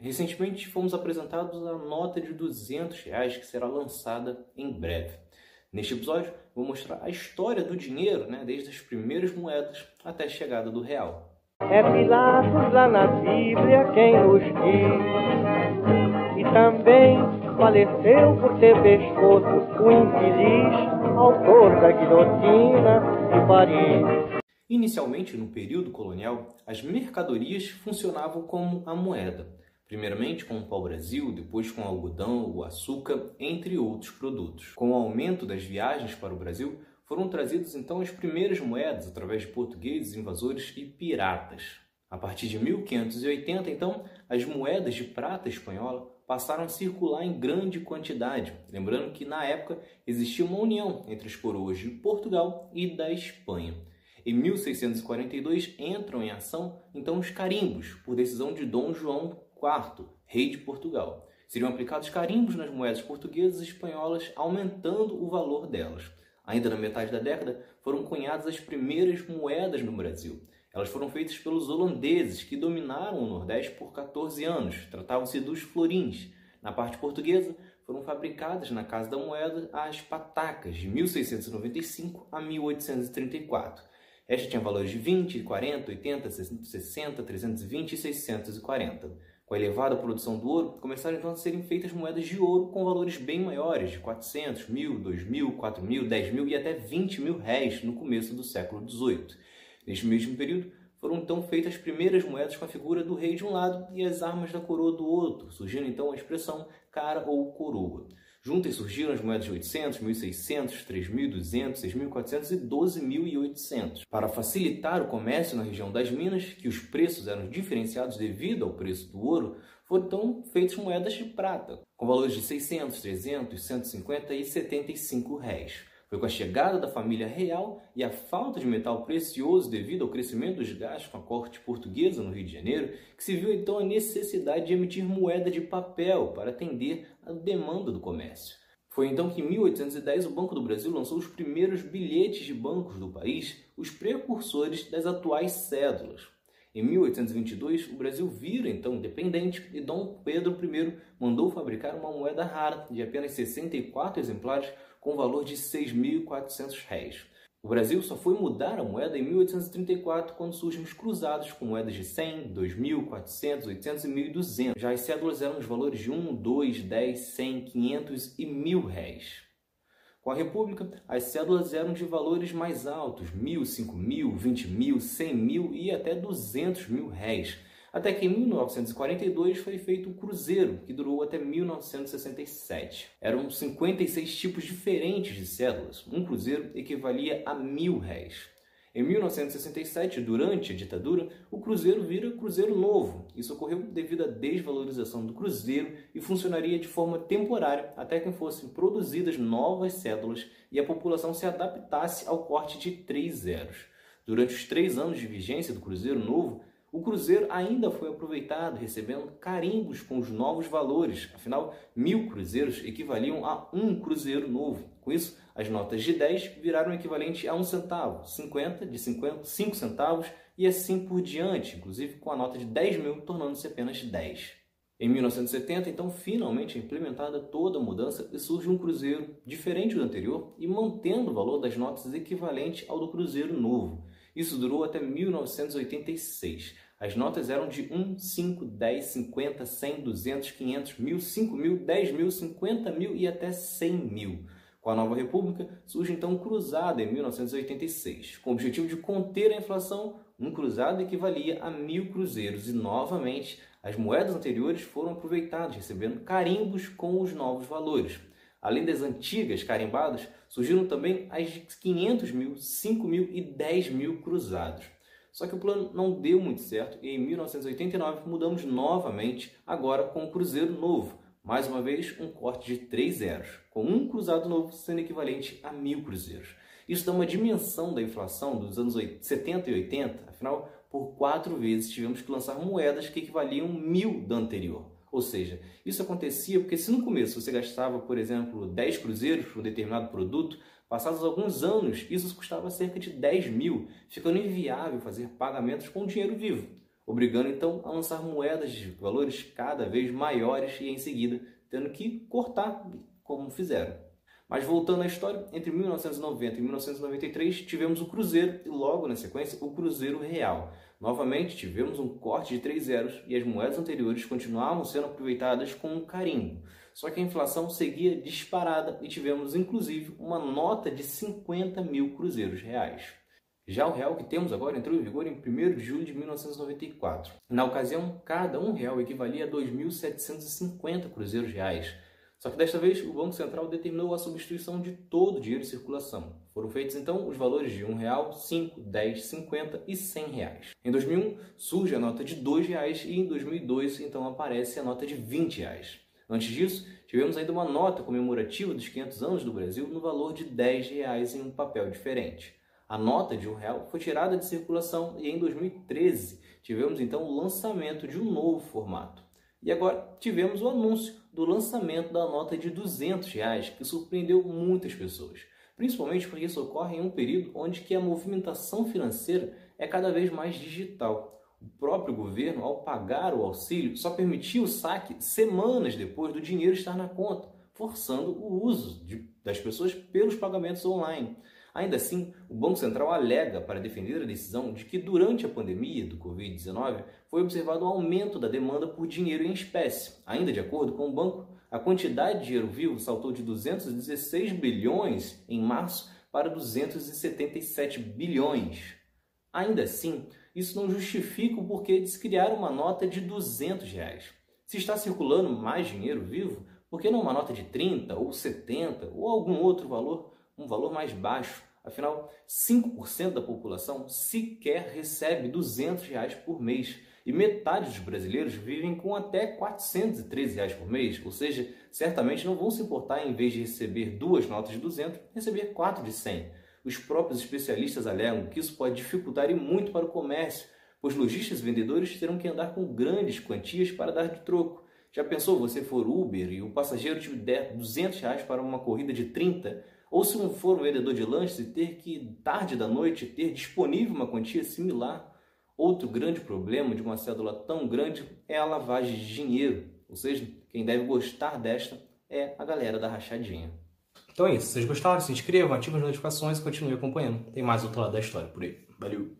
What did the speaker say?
Recentemente fomos apresentados a nota de 200 reais que será lançada em breve. Neste episódio, vou mostrar a história do dinheiro, né, desde as primeiras moedas até a chegada do real. É Pilatos lá na Bíblia quem nos diz, e também faleceu por ter pescoço o infeliz autor da guilhotina de Paris. Inicialmente, no período colonial, as mercadorias funcionavam como a moeda. Primeiramente com o pau-brasil, depois com o algodão, o açúcar, entre outros produtos. Com o aumento das viagens para o Brasil, foram trazidas então as primeiras moedas através de portugueses, invasores e piratas. A partir de 1580, então, as moedas de prata espanhola passaram a circular em grande quantidade, lembrando que na época existia uma união entre as coroas de Portugal e da Espanha. Em 1642 entram em ação então os carimbos, por decisão de Dom João IV, rei de Portugal. Seriam aplicados carimbos nas moedas portuguesas e espanholas, aumentando o valor delas. Ainda na metade da década, foram cunhadas as primeiras moedas no Brasil. Elas foram feitas pelos holandeses, que dominaram o Nordeste por 14 anos. Tratavam-se dos florins. Na parte portuguesa, foram fabricadas na Casa da Moeda as patacas, de 1695 a 1834. Esta tinha valores de 20, 40, 80, 60, 320 e 640. Com a elevada produção do ouro, começaram então a serem feitas moedas de ouro com valores bem maiores, de 400, mil, 2 mil, 4 mil, 10 mil e até 20 mil réis no começo do século XVIII. Neste mesmo período, foram então feitas as primeiras moedas com a figura do rei de um lado e as armas da coroa do outro, surgindo então a expressão cara ou coroa. Juntas surgiram as moedas de 800, 1600, 3200, 6400 e 12800. Para facilitar o comércio na região das Minas, que os preços eram diferenciados devido ao preço do ouro, foram então feitas moedas de prata, com valores de 600, 300, 150 e 75 réis. Foi com a chegada da família real e a falta de metal precioso devido ao crescimento dos gastos com a corte portuguesa no Rio de Janeiro que se viu então a necessidade de emitir moeda de papel para atender à demanda do comércio. Foi então que em 1810 o Banco do Brasil lançou os primeiros bilhetes de bancos do país, os precursores das atuais cédulas. Em 1822, o Brasil vira então independente e Dom Pedro I mandou fabricar uma moeda rara de apenas 64 exemplares com valor de 6.400 réis. O Brasil só foi mudar a moeda em 1834, quando surgem os cruzados com moedas de 100, 2.000, 400, 800 e 1.200. Já as cédulas eram os valores de 1, 2, 10, 100, 500 e 1.000 réis. Com a República, as cédulas eram de valores mais altos, 1.000, 5.000, 20.000, 100.000 e até 200 mil réis até que em 1942 foi feito o Cruzeiro, que durou até 1967. Eram 56 tipos diferentes de cédulas. Um cruzeiro equivalia a mil réis. Em 1967, durante a ditadura, o Cruzeiro vira Cruzeiro Novo. Isso ocorreu devido à desvalorização do Cruzeiro e funcionaria de forma temporária até que fossem produzidas novas cédulas e a população se adaptasse ao corte de três zeros. Durante os três anos de vigência do Cruzeiro Novo, o Cruzeiro ainda foi aproveitado, recebendo carimbos com os novos valores. Afinal, mil cruzeiros equivaliam a um cruzeiro novo. Com isso, as notas de 10 viraram equivalente a um centavo, 50 de 50, 5 centavos e assim por diante, inclusive com a nota de 10 mil tornando-se apenas 10. Em 1970, então, finalmente é implementada toda a mudança e surge um cruzeiro diferente do anterior e mantendo o valor das notas equivalente ao do cruzeiro novo. Isso durou até 1986. As notas eram de 1, 5, 10, 50, 100, 200, 500, 1000, 5 mil, 10 mil, 50 mil e até 100 mil. Com a nova república, surge então um cruzado em 1986. Com o objetivo de conter a inflação, um cruzado equivalia a mil cruzeiros e, novamente, as moedas anteriores foram aproveitadas, recebendo carimbos com os novos valores. Além das antigas carimbadas, surgiram também as de 500 mil, 5 mil e 10 mil cruzados. Só que o plano não deu muito certo e em 1989 mudamos novamente, agora com um cruzeiro novo. Mais uma vez, um corte de 3 zeros, com um cruzado novo sendo equivalente a mil cruzeiros. Isso dá uma dimensão da inflação dos anos 70 e 80, afinal, por quatro vezes tivemos que lançar moedas que equivaliam mil da anterior. Ou seja, isso acontecia porque se no começo você gastava, por exemplo, 10 cruzeiros por um determinado produto, passados alguns anos isso custava cerca de 10 mil, ficando inviável fazer pagamentos com dinheiro vivo. obrigando então a lançar moedas de valores cada vez maiores e em seguida tendo que cortar como fizeram. Mas voltando à história, entre 1990 e 1993 tivemos o Cruzeiro e logo na sequência o Cruzeiro Real. Novamente tivemos um corte de três zeros e as moedas anteriores continuavam sendo aproveitadas com carinho. Só que a inflação seguia disparada e tivemos inclusive uma nota de 50 mil cruzeiros reais. Já o real que temos agora entrou em vigor em 1 de julho de 1994. Na ocasião, cada um real equivalia a 2.750 cruzeiros reais. Só que desta vez o Banco Central determinou a substituição de todo o dinheiro em circulação. Foram feitos então os valores de um real, 5, 10, 50 e 100 reais. Em 2001 surge a nota de 2 reais e em 2002 então aparece a nota de 20 reais. Antes disso, tivemos ainda uma nota comemorativa dos 500 anos do Brasil no valor de 10 reais em um papel diferente. A nota de um real foi tirada de circulação e em 2013 tivemos então o lançamento de um novo formato. E agora tivemos o anúncio do lançamento da nota de 200 reais, que surpreendeu muitas pessoas, principalmente porque isso ocorre em um período onde que a movimentação financeira é cada vez mais digital. O próprio governo, ao pagar o auxílio, só permitiu o saque semanas depois do dinheiro estar na conta, forçando o uso de, das pessoas pelos pagamentos online. Ainda assim, o Banco Central alega para defender a decisão de que durante a pandemia do Covid-19 foi observado um aumento da demanda por dinheiro em espécie. Ainda de acordo com o banco, a quantidade de dinheiro vivo saltou de 216 bilhões em março para 277 bilhões. Ainda assim, isso não justifica o porquê de se criar uma nota de 200 reais. Se está circulando mais dinheiro vivo, por que não uma nota de 30 ou 70 ou algum outro valor? Um valor mais baixo. Afinal, 5% da população sequer recebe 200 reais por mês e metade dos brasileiros vivem com até 413 reais por mês, ou seja, certamente não vão se importar em vez de receber duas notas de 200, receber quatro de 100. Os próprios especialistas alegam que isso pode dificultar e muito para o comércio, pois lojistas e vendedores terão que andar com grandes quantias para dar de troco. Já pensou você for Uber e o passageiro te der 200 reais para uma corrida de 30? Ou se não for um vendedor de lanches e ter que, tarde da noite, ter disponível uma quantia similar. Outro grande problema de uma cédula tão grande é a lavagem de dinheiro. Ou seja, quem deve gostar desta é a galera da rachadinha. Então é isso. Se vocês gostaram, se inscrevam, ativem as notificações e continuem acompanhando. Tem mais outro lado da história por aí. Valeu!